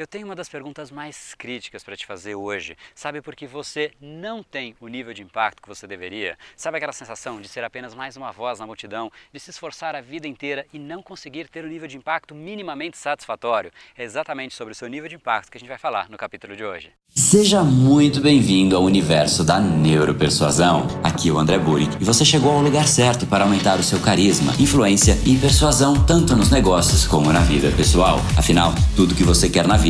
Eu tenho uma das perguntas mais críticas para te fazer hoje. Sabe por que você não tem o nível de impacto que você deveria? Sabe aquela sensação de ser apenas mais uma voz na multidão, de se esforçar a vida inteira e não conseguir ter o nível de impacto minimamente satisfatório? É exatamente sobre o seu nível de impacto que a gente vai falar no capítulo de hoje. Seja muito bem-vindo ao universo da neuropersuasão. Aqui é o André Burick e você chegou ao lugar certo para aumentar o seu carisma, influência e persuasão tanto nos negócios como na vida pessoal. Afinal, tudo que você quer na vida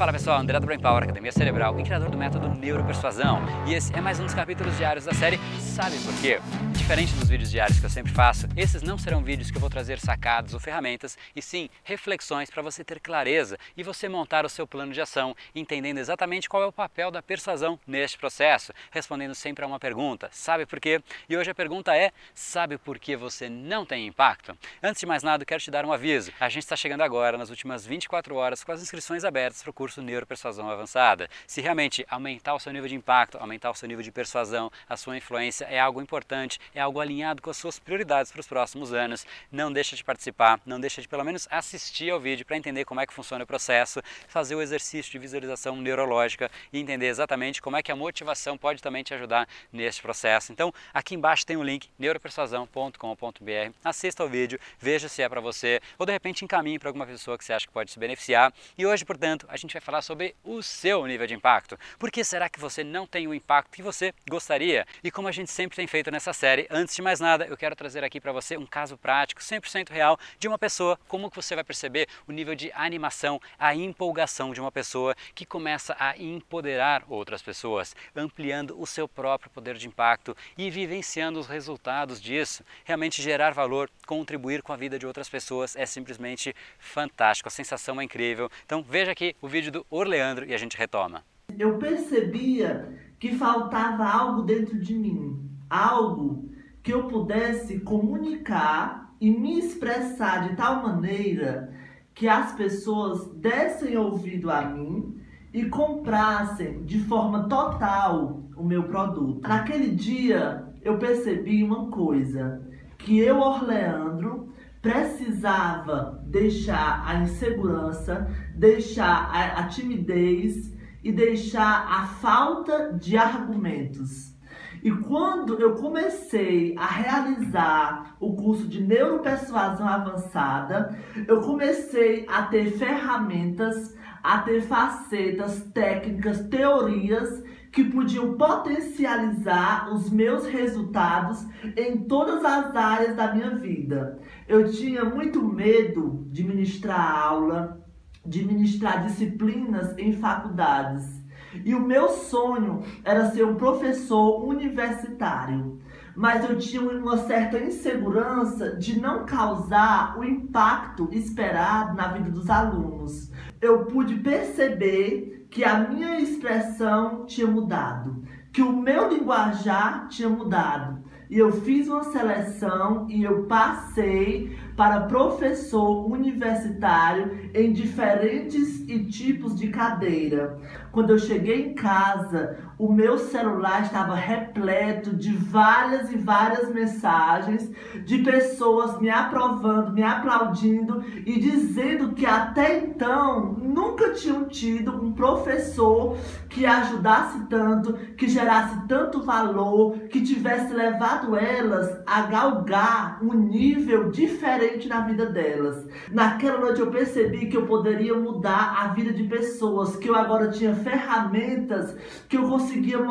Fala pessoal, André do Brain Power, Academia Cerebral e criador do método Neuropersuasão. E esse é mais um dos capítulos diários da série Sabe Por Quê? Diferente dos vídeos diários que eu sempre faço, esses não serão vídeos que eu vou trazer sacados ou ferramentas, e sim reflexões para você ter clareza e você montar o seu plano de ação, entendendo exatamente qual é o papel da persuasão neste processo, respondendo sempre a uma pergunta, sabe por quê? E hoje a pergunta é, sabe por que você não tem impacto? Antes de mais nada, quero te dar um aviso. A gente está chegando agora, nas últimas 24 horas, com as inscrições abertas para o curso curso Neuropersuasão Avançada. Se realmente aumentar o seu nível de impacto, aumentar o seu nível de persuasão, a sua influência é algo importante, é algo alinhado com as suas prioridades para os próximos anos, não deixa de participar, não deixa de pelo menos assistir ao vídeo para entender como é que funciona o processo, fazer o exercício de visualização neurológica e entender exatamente como é que a motivação pode também te ajudar neste processo. Então, aqui embaixo tem o um link neuropersuasão.com.br. Assista ao vídeo, veja se é para você ou de repente encaminhe para alguma pessoa que você acha que pode se beneficiar. E hoje, portanto, a gente vai falar sobre o seu nível de impacto. Por que será que você não tem o impacto que você gostaria? E como a gente sempre tem feito nessa série, antes de mais nada, eu quero trazer aqui para você um caso prático, 100% real, de uma pessoa, como que você vai perceber o nível de animação, a empolgação de uma pessoa que começa a empoderar outras pessoas, ampliando o seu próprio poder de impacto e vivenciando os resultados disso. Realmente gerar valor, contribuir com a vida de outras pessoas é simplesmente fantástico, a sensação é incrível. Então veja aqui o vídeo vídeo do Orleandro e a gente retoma. Eu percebia que faltava algo dentro de mim, algo que eu pudesse comunicar e me expressar de tal maneira que as pessoas dessem ouvido a mim e comprassem de forma total o meu produto. Naquele dia eu percebi uma coisa, que eu, Orleandro, precisava deixar a insegurança, deixar a, a timidez e deixar a falta de argumentos. E quando eu comecei a realizar o curso de neuropersuasão avançada, eu comecei a ter ferramentas, a ter facetas, técnicas, teorias que podiam potencializar os meus resultados em todas as áreas da minha vida. Eu tinha muito medo de ministrar aula, de ministrar disciplinas em faculdades. E o meu sonho era ser um professor universitário. Mas eu tinha uma certa insegurança de não causar o impacto esperado na vida dos alunos. Eu pude perceber que a minha expressão tinha mudado, que o meu linguajar tinha mudado. E eu fiz uma seleção e eu passei para professor universitário em diferentes e tipos de cadeira. Quando eu cheguei em casa, o meu celular estava repleto de várias e várias mensagens de pessoas me aprovando, me aplaudindo e dizendo que até então nunca tinham tido um professor que ajudasse tanto, que gerasse tanto valor, que tivesse levado elas a galgar um nível diferente na vida delas. Naquela noite eu percebi que eu poderia mudar a vida de pessoas, que eu agora tinha ferramentas que eu conseguia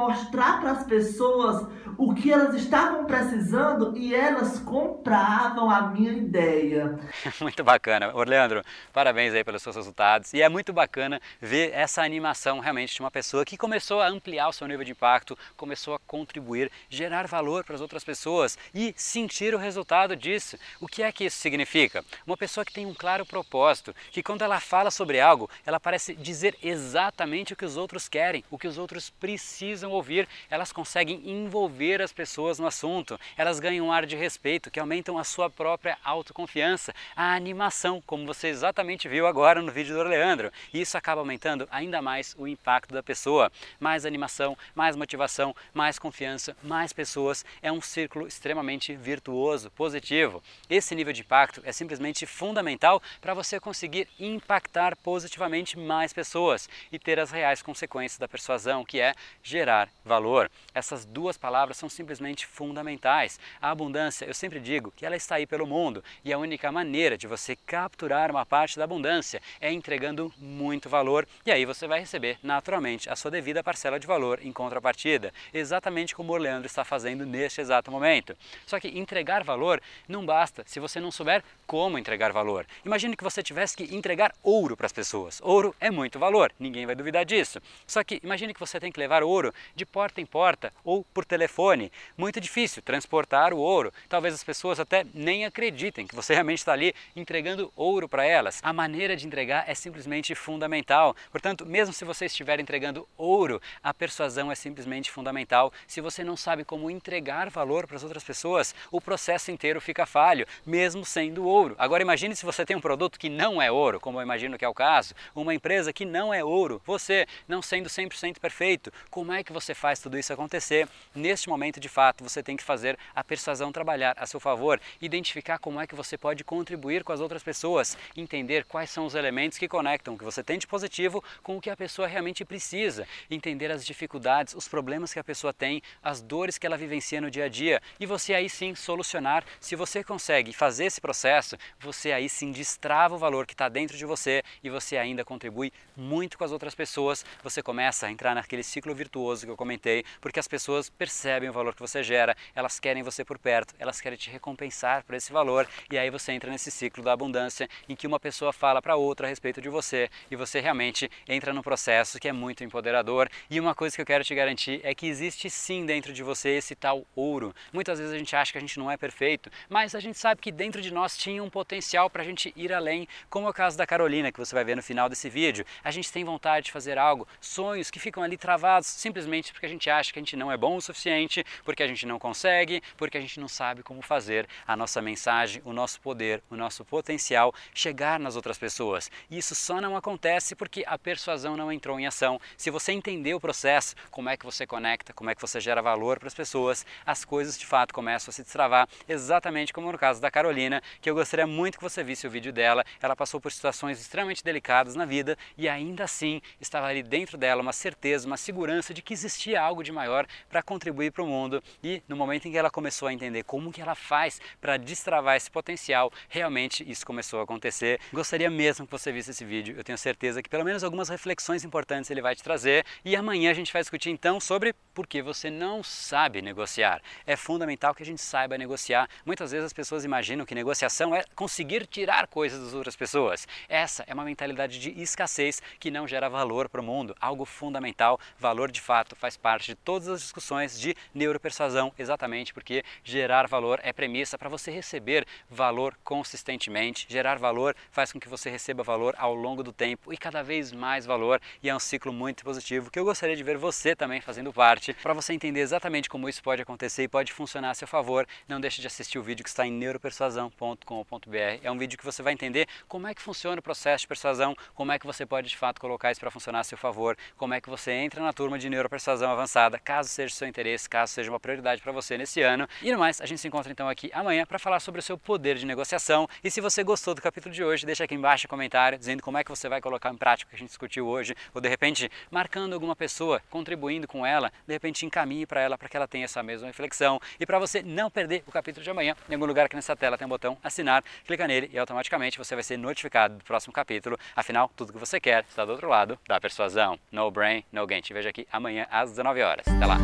mostrar para as pessoas o que elas estavam precisando e elas compravam a minha ideia. Muito bacana. Orleandro, parabéns aí pelos seus resultados. E é muito bacana ver essa animação realmente de uma pessoa que começou a ampliar o seu nível de impacto, começou a contribuir, gerar valor para as outras pessoas e sentir o resultado disso. O que é que isso significa? Uma pessoa que tem um claro propósito, que quando ela fala sobre algo, ela parece dizer exatamente o que os outros querem, o que os outros precisam ouvir. Elas conseguem envolver as pessoas no assunto, elas ganham um ar de respeito que aumentam a sua própria autoconfiança, a animação, como você exatamente viu agora no vídeo do Leandro. Isso acaba aumentando ainda mais o impacto da pessoa. Mais animação, mais motivação, mais confiança, mais pessoas. É um círculo extremamente virtuoso, positivo. Esse nível de impacto é simplesmente fundamental para você conseguir impactar positivamente mais pessoas e ter as reais consequências da persuasão, que é gerar valor. Essas duas palavras são simplesmente fundamentais. A abundância, eu sempre digo que ela está aí pelo mundo e a única maneira de você capturar uma parte da abundância é entregando muito valor e aí você vai receber naturalmente a sua devida parcela de valor em contrapartida, exatamente como o Leandro está fazendo neste exato momento. Só que entregar valor não basta se você não souber como entregar valor. Imagine que você tivesse que entregar ouro para as pessoas. Ouro é muito valor, ninguém vai duvidar disso. Só que imagine que você tem que ouro de porta em porta ou por telefone. Muito difícil transportar o ouro. Talvez as pessoas até nem acreditem que você realmente está ali entregando ouro para elas. A maneira de entregar é simplesmente fundamental. Portanto, mesmo se você estiver entregando ouro, a persuasão é simplesmente fundamental. Se você não sabe como entregar valor para as outras pessoas, o processo inteiro fica falho, mesmo sendo ouro. Agora imagine se você tem um produto que não é ouro, como eu imagino que é o caso, uma empresa que não é ouro, você não sendo 100% perfeito, como é que você faz tudo isso acontecer? Neste momento, de fato, você tem que fazer a persuasão trabalhar a seu favor, identificar como é que você pode contribuir com as outras pessoas, entender quais são os elementos que conectam o que você tem de positivo com o que a pessoa realmente precisa, entender as dificuldades, os problemas que a pessoa tem, as dores que ela vivencia no dia a dia e você aí sim solucionar. Se você consegue fazer esse processo, você aí sim destrava o valor que está dentro de você e você ainda contribui muito com as outras pessoas. Você começa a entrar naquele ciclo virtuoso que eu comentei, porque as pessoas percebem o valor que você gera, elas querem você por perto, elas querem te recompensar por esse valor e aí você entra nesse ciclo da abundância em que uma pessoa fala para outra a respeito de você e você realmente entra num processo que é muito empoderador. E uma coisa que eu quero te garantir é que existe sim dentro de você esse tal ouro. Muitas vezes a gente acha que a gente não é perfeito, mas a gente sabe que dentro de nós tinha um potencial para a gente ir além, como é o caso da Carolina, que você vai ver no final desse vídeo. A gente tem vontade de fazer algo, sonhos que ficam ali travados simplesmente porque a gente acha que a gente não é bom o suficiente, porque a gente não consegue, porque a gente não sabe como fazer a nossa mensagem, o nosso poder, o nosso potencial chegar nas outras pessoas. E isso só não acontece porque a persuasão não entrou em ação. Se você entender o processo, como é que você conecta, como é que você gera valor para as pessoas, as coisas de fato começam a se destravar, exatamente como no caso da Carolina, que eu gostaria muito que você visse o vídeo dela. Ela passou por situações extremamente delicadas na vida e ainda assim estava ali dentro dela uma certeza, uma segurança de que existia algo de maior para contribuir para o mundo. E no momento em que ela começou a entender como que ela faz para destravar esse potencial, realmente isso começou a acontecer. Gostaria mesmo que você visse esse vídeo. Eu tenho certeza que pelo menos algumas reflexões importantes ele vai te trazer. E amanhã a gente vai discutir então sobre por que você não sabe negociar. É fundamental que a gente saiba negociar. Muitas vezes as pessoas imaginam que negociação é conseguir tirar coisas das outras pessoas. Essa é uma mentalidade de escassez que não gera valor para o mundo, algo fundamental. Valor de fato faz parte de todas as discussões de neuropersuasão, exatamente porque gerar valor é premissa para você receber valor consistentemente. Gerar valor faz com que você receba valor ao longo do tempo e cada vez mais valor, e é um ciclo muito positivo que eu gostaria de ver você também fazendo parte, para você entender exatamente como isso pode acontecer e pode funcionar a seu favor. Não deixe de assistir o vídeo que está em neuropersuasão.com.br. É um vídeo que você vai entender como é que funciona o processo de persuasão, como é que você pode de fato colocar isso para funcionar a seu favor, como é que você entra na turma de neuropersuasão avançada, caso seja seu interesse, caso seja uma prioridade para você nesse ano. E no mais, a gente se encontra então aqui amanhã para falar sobre o seu poder de negociação. E se você gostou do capítulo de hoje, deixa aqui embaixo um comentário dizendo como é que você vai colocar em prática o que a gente discutiu hoje, ou de repente marcando alguma pessoa, contribuindo com ela, de repente encaminhe para ela para que ela tenha essa mesma reflexão. E para você não perder o capítulo de amanhã, em algum lugar aqui nessa tela tem um botão assinar, clica nele e automaticamente você vai ser notificado do próximo capítulo. Afinal, tudo que você quer está do outro lado da persuasão. No brain, no gain. Te vejo aqui amanhã às 19 horas. Até lá.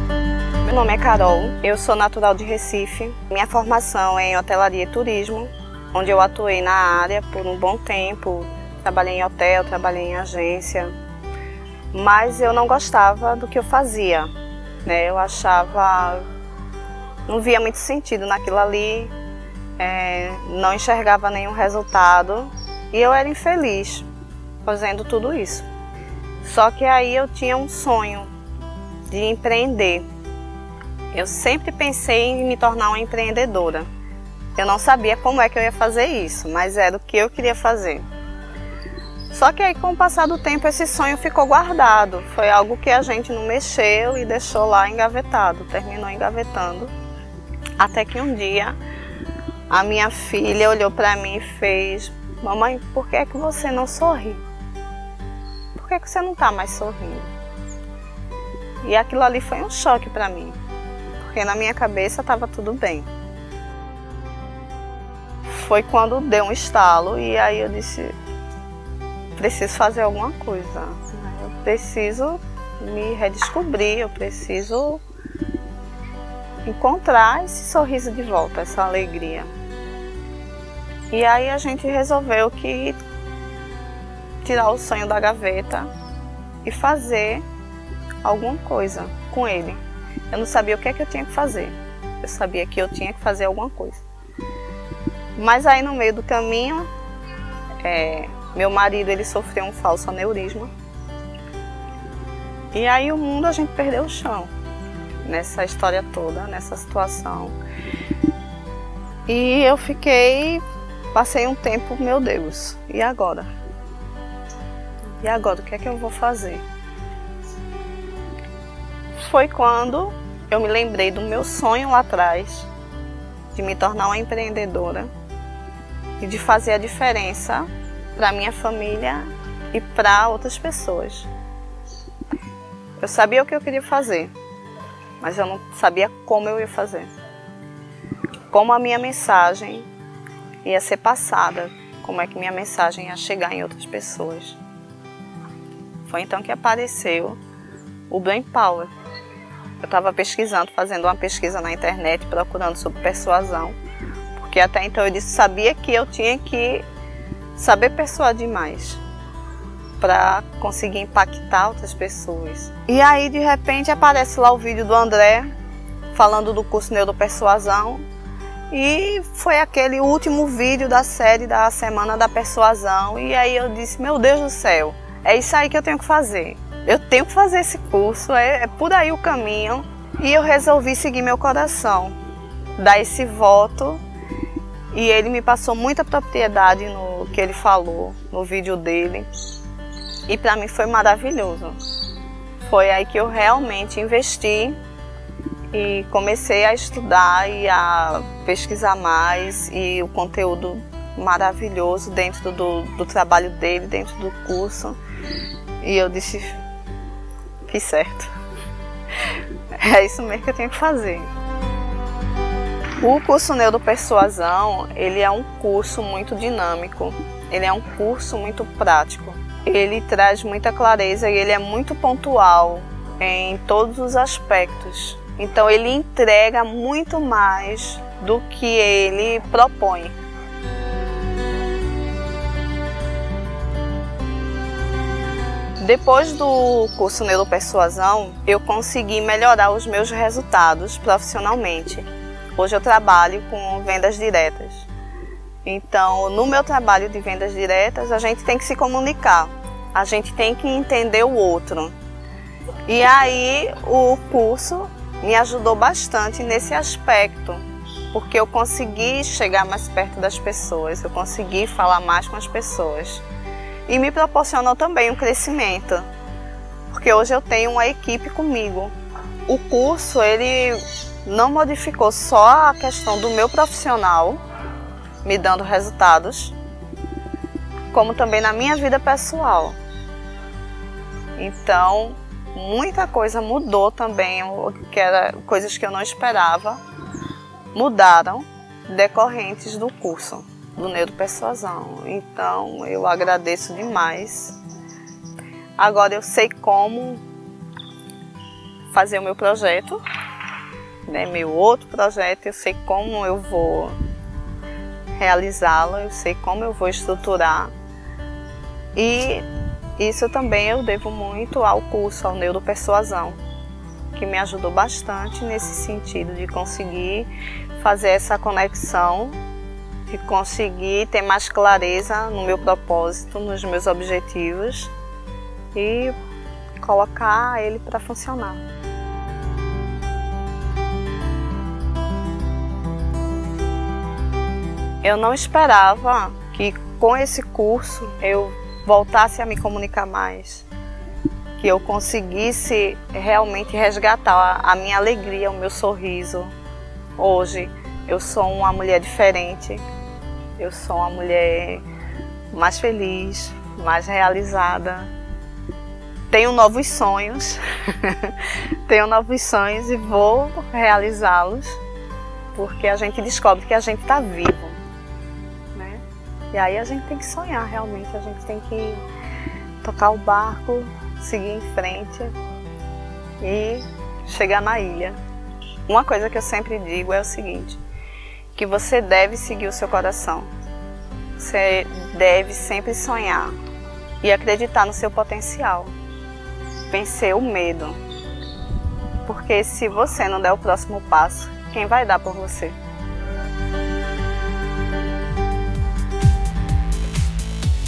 Meu nome é Carol, eu sou natural de Recife. Minha formação é em hotelaria e turismo, onde eu atuei na área por um bom tempo. Trabalhei em hotel, trabalhei em agência, mas eu não gostava do que eu fazia. Né? Eu achava, não via muito sentido naquilo ali, é, não enxergava nenhum resultado e eu era infeliz fazendo tudo isso. Só que aí eu tinha um sonho de empreender. Eu sempre pensei em me tornar uma empreendedora. Eu não sabia como é que eu ia fazer isso, mas era o que eu queria fazer. Só que aí, com o passar do tempo, esse sonho ficou guardado. Foi algo que a gente não mexeu e deixou lá engavetado, terminou engavetando. Até que um dia a minha filha olhou para mim e fez: Mamãe, por que é que você não sorri? Por que, é que você não está mais sorrindo? E aquilo ali foi um choque para mim, porque na minha cabeça estava tudo bem. Foi quando deu um estalo e aí eu disse: preciso fazer alguma coisa. Eu preciso me redescobrir, eu preciso encontrar esse sorriso de volta, essa alegria. E aí a gente resolveu que tirar o sonho da gaveta e fazer alguma coisa com ele. Eu não sabia o que é que eu tinha que fazer. Eu sabia que eu tinha que fazer alguma coisa. Mas aí no meio do caminho, é, meu marido ele sofreu um falso aneurisma. E aí o mundo a gente perdeu o chão nessa história toda, nessa situação. E eu fiquei, passei um tempo, meu Deus, e agora? E agora, o que é que eu vou fazer? Foi quando eu me lembrei do meu sonho lá atrás, de me tornar uma empreendedora e de fazer a diferença para minha família e para outras pessoas. Eu sabia o que eu queria fazer, mas eu não sabia como eu ia fazer. Como a minha mensagem ia ser passada, como é que minha mensagem ia chegar em outras pessoas. Foi então que apareceu o Brain Power. Eu estava pesquisando, fazendo uma pesquisa na internet, procurando sobre persuasão, porque até então eu disse, sabia que eu tinha que saber persuadir mais para conseguir impactar outras pessoas. E aí de repente aparece lá o vídeo do André falando do curso Neuropersuasão e foi aquele último vídeo da série da Semana da Persuasão e aí eu disse, meu Deus do céu, é isso aí que eu tenho que fazer. Eu tenho que fazer esse curso, é, é por aí o caminho. E eu resolvi seguir meu coração, dar esse voto e ele me passou muita propriedade no que ele falou no vídeo dele. E para mim foi maravilhoso. Foi aí que eu realmente investi e comecei a estudar e a pesquisar mais e o conteúdo maravilhoso dentro do, do trabalho dele, dentro do curso. E eu disse, fiz certo. É isso mesmo que eu tenho que fazer. O curso Neuropersuasão, ele é um curso muito dinâmico, ele é um curso muito prático. Ele traz muita clareza e ele é muito pontual em todos os aspectos. Então ele entrega muito mais do que ele propõe. Depois do curso Neuropersuasão, eu consegui melhorar os meus resultados profissionalmente. Hoje eu trabalho com vendas diretas. Então, no meu trabalho de vendas diretas, a gente tem que se comunicar, a gente tem que entender o outro. E aí, o curso me ajudou bastante nesse aspecto, porque eu consegui chegar mais perto das pessoas, eu consegui falar mais com as pessoas. E me proporcionou também um crescimento, porque hoje eu tenho uma equipe comigo. O curso, ele não modificou só a questão do meu profissional, me dando resultados, como também na minha vida pessoal. Então, muita coisa mudou também, que era coisas que eu não esperava, mudaram decorrentes do curso do Neuropersuasão. Então, eu agradeço demais. Agora eu sei como fazer o meu projeto né, meu outro projeto, eu sei como eu vou realizá-lo, eu sei como eu vou estruturar. E isso também eu devo muito ao curso, ao Neuropersuasão, que me ajudou bastante nesse sentido de conseguir fazer essa conexão, de conseguir ter mais clareza no meu propósito, nos meus objetivos e colocar ele para funcionar. Eu não esperava que com esse curso eu voltasse a me comunicar mais, que eu conseguisse realmente resgatar a minha alegria, o meu sorriso. Hoje eu sou uma mulher diferente, eu sou uma mulher mais feliz, mais realizada. Tenho novos sonhos, tenho novos sonhos e vou realizá-los, porque a gente descobre que a gente está vivo. Né? E aí a gente tem que sonhar realmente, a gente tem que tocar o barco, seguir em frente e chegar na ilha. Uma coisa que eu sempre digo é o seguinte: que você deve seguir o seu coração. Você deve sempre sonhar e acreditar no seu potencial. Vencer o medo. Porque se você não der o próximo passo, quem vai dar por você?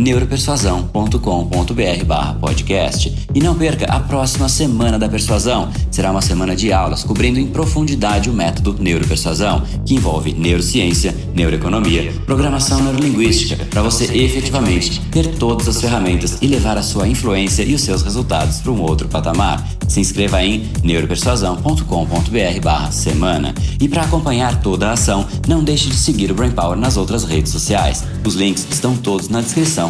neuropersuasão.com.br/podcast. E não perca a próxima semana da persuasão. Será uma semana de aulas cobrindo em profundidade o método neuropersuasão, que envolve neurociência, neuroeconomia programação neurolinguística, para você efetivamente ter todas as ferramentas e levar a sua influência e os seus resultados para um outro patamar. Se inscreva em neuropersuasão.com.br semana. E para acompanhar toda a ação, não deixe de seguir o Brain Power nas outras redes sociais. Os links estão todos na descrição